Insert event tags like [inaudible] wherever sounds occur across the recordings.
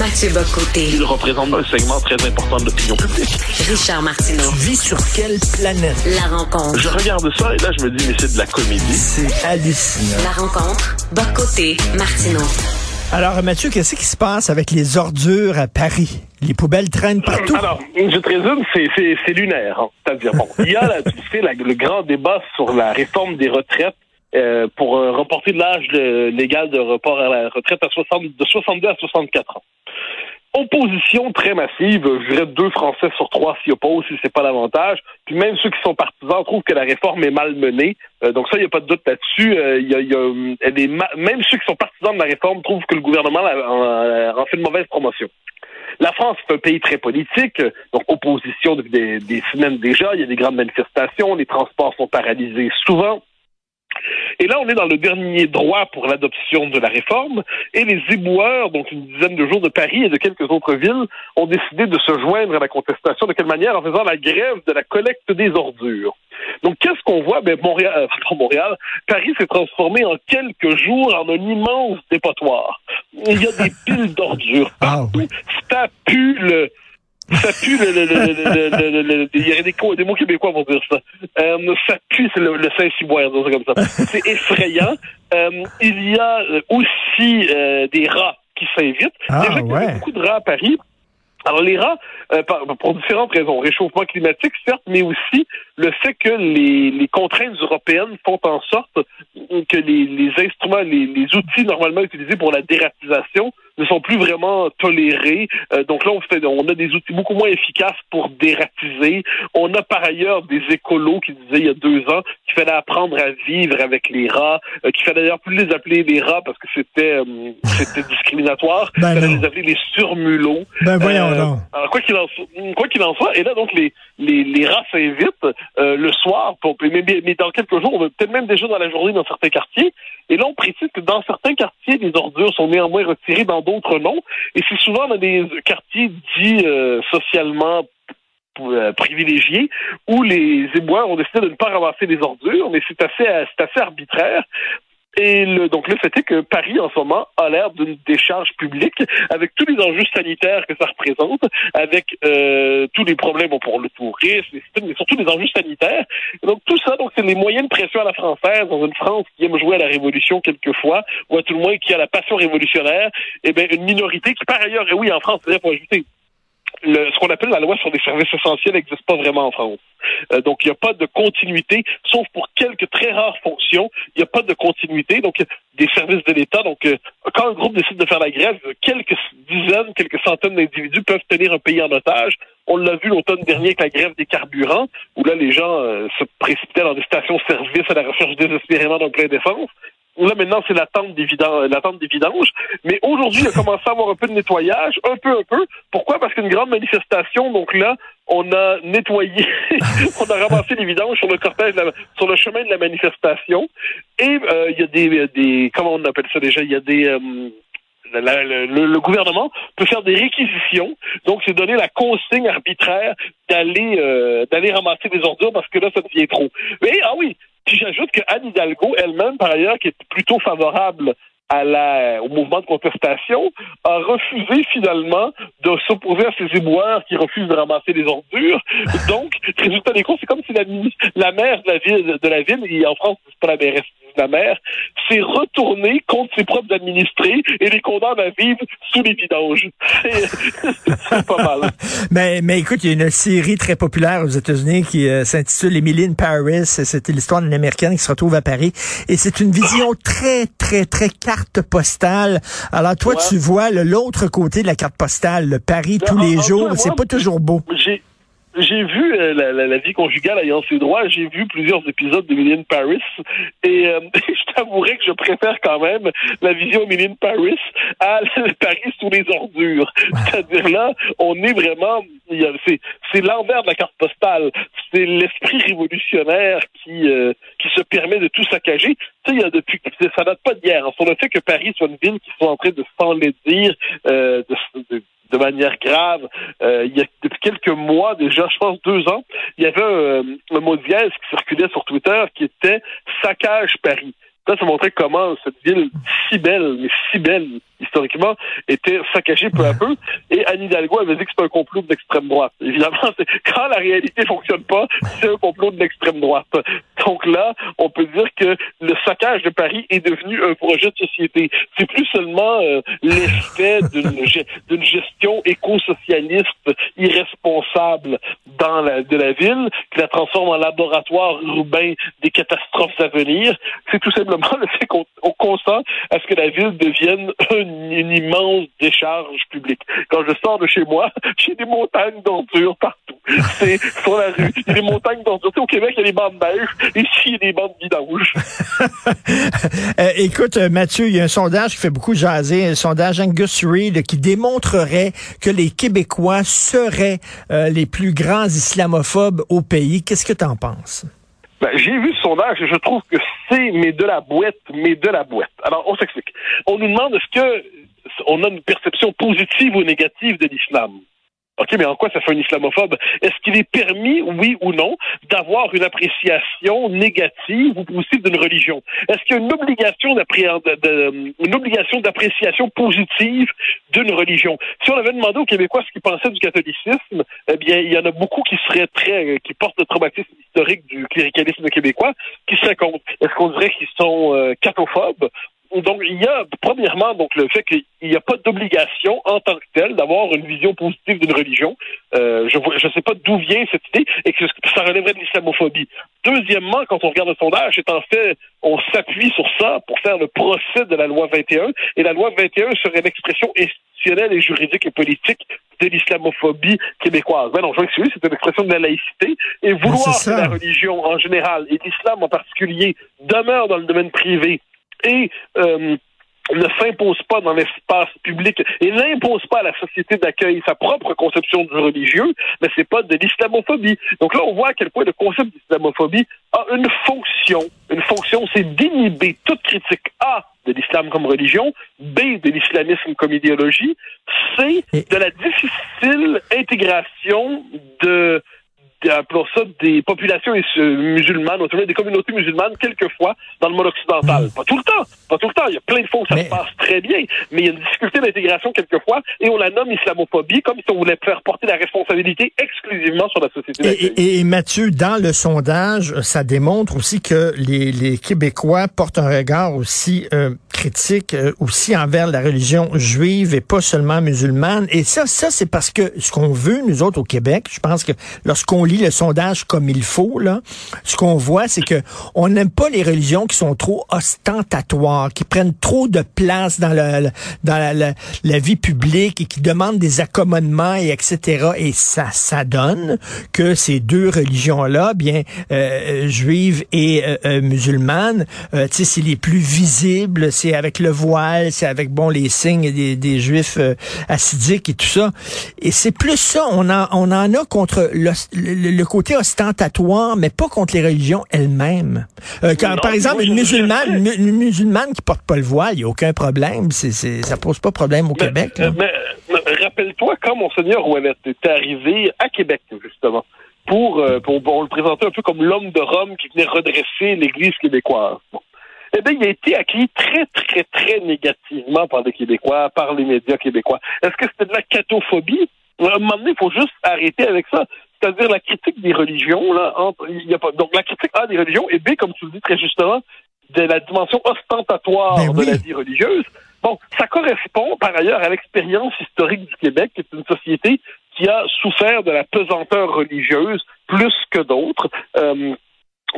Mathieu Bocoté. Il représente un segment très important de l'opinion publique. Richard Martineau. Tu vis sur quelle planète? La rencontre. Je regarde ça et là, je me dis, mais c'est de la comédie. C'est hallucinant. La rencontre. Bocoté. Martineau. Alors, Mathieu, qu'est-ce qui se passe avec les ordures à Paris? Les poubelles traînent partout. Alors, je te résume, c'est, c'est, c'est lunaire. hein. C'est-à-dire, bon, il y a, là, tu sais, la- le grand débat sur la réforme des retraites euh, pour euh, reporter l'âge euh, légal de report à la retraite à 60, de 62 à 64 ans. Opposition très massive, je dirais deux Français sur trois s'y opposent si c'est pas l'avantage. Puis même ceux qui sont partisans trouvent que la réforme est mal menée. Euh, donc ça, il n'y a pas de doute là-dessus. Euh, y a, y a, euh, même ceux qui sont partisans de la réforme trouvent que le gouvernement en, en fait une mauvaise promotion. La France est un pays très politique, euh, donc opposition depuis des, des semaines déjà. Il y a des grandes manifestations, les transports sont paralysés souvent. Et là, on est dans le dernier droit pour l'adoption de la réforme, et les éboueurs, donc une dizaine de jours de Paris et de quelques autres villes, ont décidé de se joindre à la contestation. De quelle manière? En faisant la grève de la collecte des ordures. Donc, qu'est-ce qu'on voit? Ben, Montréal, euh, Montréal, Paris s'est transformé en quelques jours en un immense dépotoir. Il y a des [laughs] piles d'ordures Ah, partout. Ça pue le, ça pue le, le, le, le, le- le- le- il y a des, mots québécois pour dire ça. Euh, ça pue, c'est le, le Saint-Cyboire, comme ça. C'est effrayant. Euh, il y a euh, aussi euh, des rats qui s'invitent. Ah, Déjà qu'il y ouais. beaucoup de rats à Paris. Alors les rats, euh, par- pour différentes raisons, réchauffement climatique certes, mais aussi le fait que les, les contraintes européennes font en sorte que les, les instruments, les, les outils normalement utilisés pour la dératisation ne sont plus vraiment tolérés. Euh, donc là, on, fait, on a des outils beaucoup moins efficaces pour dératiser. On a par ailleurs des écolos qui disaient il y a deux ans qu'il fallait apprendre à vivre avec les rats, euh, qu'il fallait d'ailleurs plus les appeler les rats parce que c'était euh, c'était discriminatoire. [laughs] Ben il fallait non. les appeler les surmulots. Ben voyons Euh, donc. alors quoi qu'il en soit, quoi qu'il en soit, et là donc les les, les rats s'invitent le soir, pour, mais, mais- mais dans quelques jours, on va peut-être même déjà dans la journée dans certains quartiers. Et là, on précise que dans certains quartiers, les ordures sont néanmoins retirées, dans d'autres non. Et c'est souvent dans des quartiers dits euh, socialement euh, privilégiés où les éboueurs ont décidé de ne pas ramasser les ordures, mais c'est assez c'est assez arbitraire. Et donc le fait est que Paris en ce moment a l'air d'une décharge publique avec tous les enjeux sanitaires que ça représente, avec euh, tous les problèmes pour le tourisme, mais surtout les enjeux sanitaires. Donc tout ça, donc c'est les moyens de pression à la française dans une France qui aime jouer à la révolution quelquefois, ou à tout le moins qui a la passion révolutionnaire. Et bien une minorité qui par ailleurs, et oui en France, c'est-à-dire faut ajouter ce qu'on appelle la loi sur les services essentiels n'existe pas vraiment en France. Euh, donc, il n'y a pas de continuité, sauf pour quelques très rares fonctions. Il n'y a pas de continuité. Donc, des services de l'État. Donc, euh, quand un groupe décide de faire la grève, quelques dizaines, quelques centaines d'individus peuvent tenir un pays en otage. On l'a vu l'automne dernier avec la grève des carburants, où là, les gens euh, se précipitaient dans des stations-service à la recherche désespérément d'un plein d'essence. Là, maintenant, c'est l'attente des, vidanges. Mais aujourd'hui, il a commencé à avoir un peu de nettoyage, un peu, un peu. Pourquoi? Parce qu'une grande manifestation, donc là, on a nettoyé, [laughs] on a ramassé les vidanges sur le cortège, sur le chemin de la manifestation. Et euh, il y a des, des, comment on appelle ça déjà? Il y a des... euh, le, le gouvernement peut faire des réquisitions, donc c'est donner la consigne arbitraire d'aller euh, d'aller ramasser des ordures parce que là ça devient trop. Mais ah oui, puis j'ajoute que Anne Hidalgo elle-même par ailleurs qui est plutôt favorable à la, au mouvement de contestation, a refusé finalement de s'opposer à ces éboueurs qui refusent de ramasser les ordures. Donc, résultat des comptes, c'est comme si la, la maire de la ville, de la ville, et en France, c'est pas la mairesse, la maire, s'est retournée contre ses propres administrés et les condamne à vivre sous les vidanges. C'est [laughs] pas mal. Mais, [laughs] mais écoute, il y a une série très populaire aux États-Unis qui euh, s'intitule Emily in Paris. C'était l'histoire d'une Américaine qui se retrouve à Paris. Et c'est une vision très, très, très carte postale. Alors toi, Ouais. tu vois l'autre côté de la carte postale, le Paris tous en- les en jours. C'est pas toujours beau. J'ai j'ai vu euh, la, la, la vie conjugale ayant ses droits, j'ai vu plusieurs épisodes de Million Paris et euh, [laughs] je t'avouerai que je préfère quand même la vision Million Paris à [laughs] Paris sous les ordures. C'est-à-dire là, on est vraiment, c'est l'envers de la carte postale, c'est l'esprit révolutionnaire qui euh, qui se permet de tout saccager. Tu sais, depuis ça date pas d'hier. hein, sur le fait que Paris soit une ville qui soit en train de s'enlaidir euh, de, de de manière grave. Euh, il y a depuis quelques mois déjà, je pense deux ans, il y avait un, un mot de dièse qui circulait sur Twitter qui était saccage Paris. Là, ça montrait comment cette ville si belle, mais si belle, historiquement, était saccagé peu à peu. Et Anne Hidalgo avait dit que c'était un complot de l'extrême droite. Évidemment, [laughs] quand la réalité fonctionne pas, c'est un complot de l'extrême droite. Donc là, on peut dire que le saccage de Paris est devenu un projet de société. C'est plus seulement euh, l'effet d'une gestion éco-socialiste irresponsable dans la, de la ville qui la transforme en laboratoire urbain des catastrophes à venir. C'est tout simplement le fait qu'on consent à ce que la ville devienne une, immense décharge publique. Quand je sors de chez moi, [laughs] j'ai des montagnes d'ordures partout. C'est sur la rue. Il y a des montagnes d'ordures. Au Québec, il y a des bandes de neige. Ici, il y a des bandes de vidange. [laughs] euh, écoute, euh, Mathieu, il y a un sondage qui fait beaucoup jaser, un sondage Angus Reid qui démontrerait que les Québécois seraient euh, les plus grands islamophobes au pays. Qu'est-ce que tu en penses? Ben, j'ai vu ce sondage et je trouve que c'est mais de la boîte, mais de la boîte. Alors, on s'explique. On nous demande est-ce que on a une perception positive ou négative de l'islam? OK, mais en quoi ça fait un islamophobe? Est-ce qu'il est permis, oui ou non, d'avoir une appréciation négative ou positive d'une religion? Est-ce qu'il y a une obligation une obligation d'appréciation positive d'une religion? Si on avait demandé aux Québécois ce qu'ils pensaient du catholicisme, eh bien, il y en a beaucoup qui seraient très, qui portent le traumatisme historique du cléricalisme québécois, qui seraient contre. Est-ce qu'on dirait qu'ils sont euh, cathophobes? Donc, il y a, premièrement, donc le fait qu'il n'y a pas d'obligation en tant que telle d'avoir une vision positive d'une religion. Euh, je ne sais pas d'où vient cette idée et que ça relèverait de l'islamophobie. Deuxièmement, quand on regarde le sondage, c'est en fait, on s'appuie sur ça pour faire le procès de la loi 21 et la loi 21 serait l'expression institutionnelle et juridique et politique de l'islamophobie québécoise. Ben non, je c'est une expression de la laïcité et vouloir que la religion en général et l'islam en particulier demeure dans le domaine privé et euh, ne s'impose pas dans l'espace public et n'impose pas à la société d'accueil sa propre conception du religieux, mais c'est pas de l'islamophobie. Donc là, on voit à quel point le concept d'islamophobie a une fonction. Une fonction, c'est d'inhiber toute critique A de l'islam comme religion, B de l'islamisme comme idéologie, C de la difficile intégration de appelons ça des populations musulmanes, des communautés musulmanes, quelquefois, dans le monde occidental. Pas tout le temps, pas tout le temps. Il y a plein de fois où ça se passe très bien, mais il y a une difficulté d'intégration quelquefois, et on la nomme islamophobie, comme si on voulait faire porter la responsabilité exclusivement sur la société. Et, et, Mathieu, dans le sondage, ça démontre aussi que les, les Québécois portent un regard aussi euh, critique euh, aussi envers la religion juive et pas seulement musulmane. Et ça, ça c'est parce que ce qu'on veut, nous autres au Québec, je pense que lorsqu'on le sondage comme il faut, là, ce qu'on voit, c'est que on n'aime pas les religions qui sont trop ostentatoires, qui prennent trop de place dans, le, dans la, la, vie publique et qui demandent des accommodements et etc. Et ça, ça donne que ces deux religions-là, bien euh, juives et euh, euh musulmanes, euh, tu sais, c'est les plus visibles, c'est avec le voile, c'est avec bon les signes des, des juifs assidiques et tout ça. Et c'est plus ça, on en, on en a contre côté ostentatoire, mais pas contre les religions elles-mêmes. Euh, par exemple, une musulmane, une, musulmane qui porte pas le voile, il n'y a aucun problème. C'est, c'est, ça pose pas de problème au Québec. Mais, rappelle-toi quand Monseigneur Ouellet est arrivé à Québec, justement, pour, euh, pour, le présenter un peu comme l'homme de Rome qui venait redresser l'Église québécoise. Eh bien, il a été accueilli très, très, très négativement par les Québécois, par les médias québécois. Est-ce que c'était de la catophobie? À un moment donné, il faut juste arrêter avec ça c'est-à-dire la critique des religions, là, il y a pas, donc la critique A des religions et B, comme tu le dis très justement, de la dimension ostentatoire ben de la vie religieuse. Bon, ça correspond par ailleurs à l'expérience historique du Québec, qui est une société qui a souffert de la pesanteur religieuse plus que d'autres. Euh,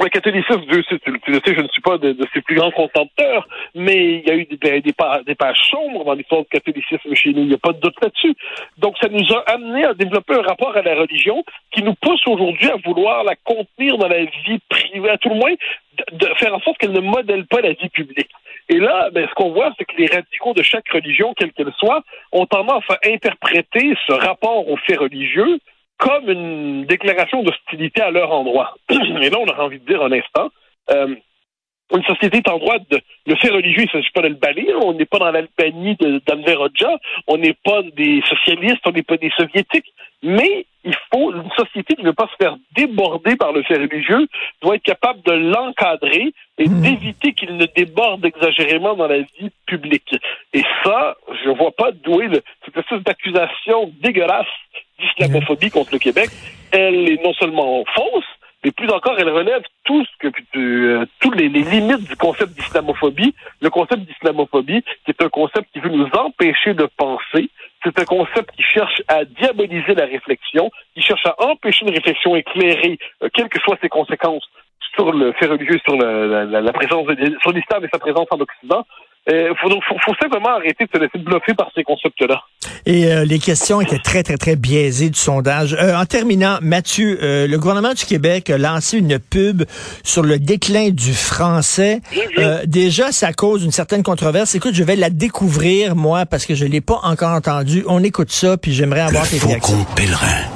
le catholicisme, Dieu tu, le sais, je ne suis pas de, ses plus grands contempteurs, mais il y a eu des, des, des pages sombres dans l'histoire du catholicisme chez nous, il n'y a pas de doute là-dessus. Donc ça nous a amené à développer un rapport à la religion qui nous pousse aujourd'hui à vouloir la contenir dans la vie privée, à tout le moins de, faire en sorte qu'elle ne modèle pas la vie publique. Et là, ben, ce qu'on voit, c'est que les radicaux de chaque religion, quelle qu'elle soit, ont tendance à interpréter ce rapport aux faits religieux comme une déclaration d'hostilité à leur endroit. [clears throat] Et là, on a envie de dire un instant, euh, une société est en droit de le fait religieux, il ne s'agit pas de le balayer. On n'est pas dans l'Albanie d'Anver on n'est pas des socialistes, on n'est pas des soviétiques. Mais il faut une société qui ne veut pas se faire déborder par le fait religieux doit être capable de l'encadrer et mmh. d'éviter qu'il ne déborde exagérément dans la vie publique. Et ça, je ne vois pas d'où est le, cette espèce d'accusation dégueulasse d'islamophobie contre le Québec. Elle est non seulement fausse, mais plus encore, elle relève tout ce que euh, toutes les, limites du concept d'islamophobie. Le concept d'islamophobie, c'est un concept qui veut nous empêcher de penser. C'est un concept qui cherche à diaboliser la réflexion, qui cherche à empêcher une réflexion éclairée, euh, quelles que soient ses conséquences sur le fait religieux, sur la, la présence de, sur l'islam et sa présence en Occident. Il euh, faut, faut, faut, simplement arrêter de se laisser bluffer par ces concepts-là. Et euh, les questions étaient très, très, très biaisées du sondage. Euh, en terminant, Mathieu, le gouvernement du Québec a lancé une pub sur le déclin du français. déjà, ça cause une certaine controverse. Écoute, je vais la découvrir, moi, parce que je l'ai pas encore entendu. On écoute ça, puis j'aimerais avoir tes réactions. pèlerin.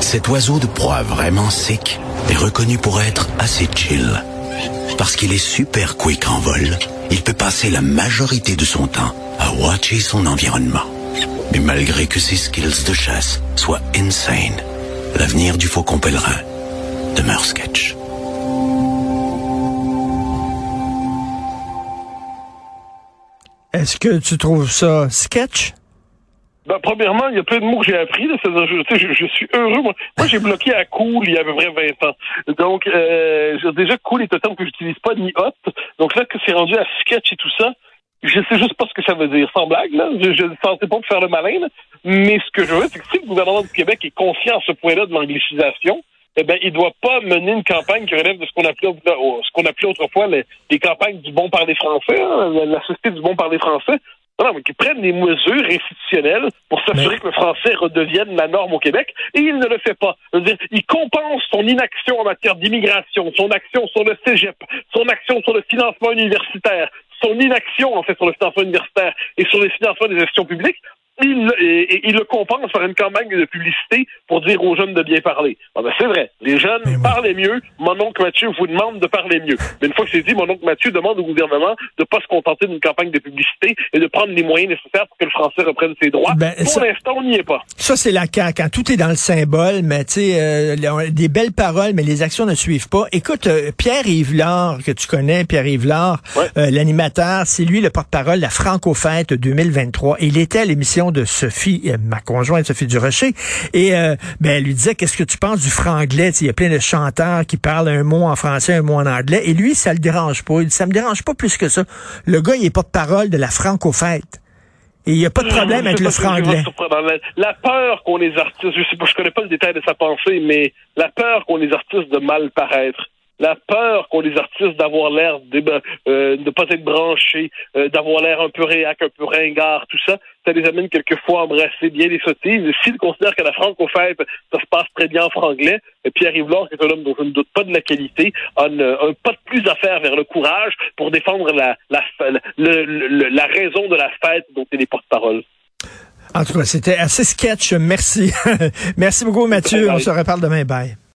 Cet oiseau de proie vraiment sec est reconnu pour être assez chill. Parce qu'il est super quick en vol il peut passer la majorité de son temps à watcher son environnement. Mais malgré que ses skills de chasse soient insane, l'avenir du faucon pèlerin demeure sketch. Est-ce que tu trouves ça sketch? Ben, premièrement, il y a plein de mots que j'ai appris. Là. Je, je, je, suis heureux. Moi, moi j'ai bloqué à cool il y a à peu près 20 ans. Donc, euh, déjà, cool est un terme que j'utilise pas, ni hot. Donc là, que c'est rendu à sketch et tout ça, je sais juste pas ce que ça veut dire. Sans blague, là. Je ne sentais pas pour faire le malin. Mais ce que je veux, c'est que si le gouvernement du Québec est conscient à ce point-là de l'anglicisation, eh ben, il doit pas mener une campagne qui relève de ce qu'on appelait, ce qu'on appelait autrefois les, les, campagnes du bon parler français, hein, la société du bon parler français. Non, mais qu'ils prennent des mesures institutionnelles pour s'assurer que le français redevienne la norme au Québec, et il ne le fait pas. il compense son inaction en matière d'immigration, son action sur le cégep, son action sur le financement universitaire, son inaction, en fait, sur le financement universitaire et sur les financements des gestions publiques il, et, il le compense par une campagne de publicité pour dire aux jeunes de bien parler. Ah ben c'est vrai, les jeunes parlent mieux. Mon oncle Mathieu vous demande de parler mieux. Mais une fois que c'est dit, mon oncle Mathieu demande au gouvernement de ne pas se contenter d'une campagne de publicité et de prendre les moyens nécessaires pour que le français reprenne ses droits. Ben, pour l'instant, on n'y est pas. Ça, c'est la CAQ. Quand tout est dans le symbole, mais tu sais, euh, des belles paroles, mais les actions ne suivent pas. Écoute, euh, Pierre Yvelard, que tu connais, Pierre Yvelard, euh, l'animateur, c'est lui le porte-parole de la Franco-Fête 2023. Il était à l'émission de Sophie, euh, ma conjointe Sophie Durocher, et euh, ben, elle lui disait qu'est-ce que tu penses du franglais? Il y a plein de chanteurs qui parlent un mot en français, un mot en anglais, et lui ça le dérange pas. Il dit ça me dérange pas plus que ça. Le gars il est pas de parole de la franco-fête. Et il n'y a pas de problème avec le franglais. La, peur qu'ont les artistes, je sais pas, je connais pas le détail de sa pensée, mais la peur qu'ont les artistes de mal paraître la peur qu'ont les artistes d'avoir l'air de euh, ne pas être branchés, euh, d'avoir l'air un peu réac, un peu ringard, tout ça, ça les amène quelquefois à embrasser bien les sottises. S'ils considèrent qu'à la franco-fête, ça se passe très bien en franglais, et Pierre-Yves qui est un homme dont je ne doute pas de la qualité, a un pas de plus à faire vers le courage pour défendre la, la, la raison de la fête dont il est porte-parole. En tout cas, c'était assez sketch. Merci. [laughs] Merci beaucoup, Mathieu. On se reparle demain. Bye.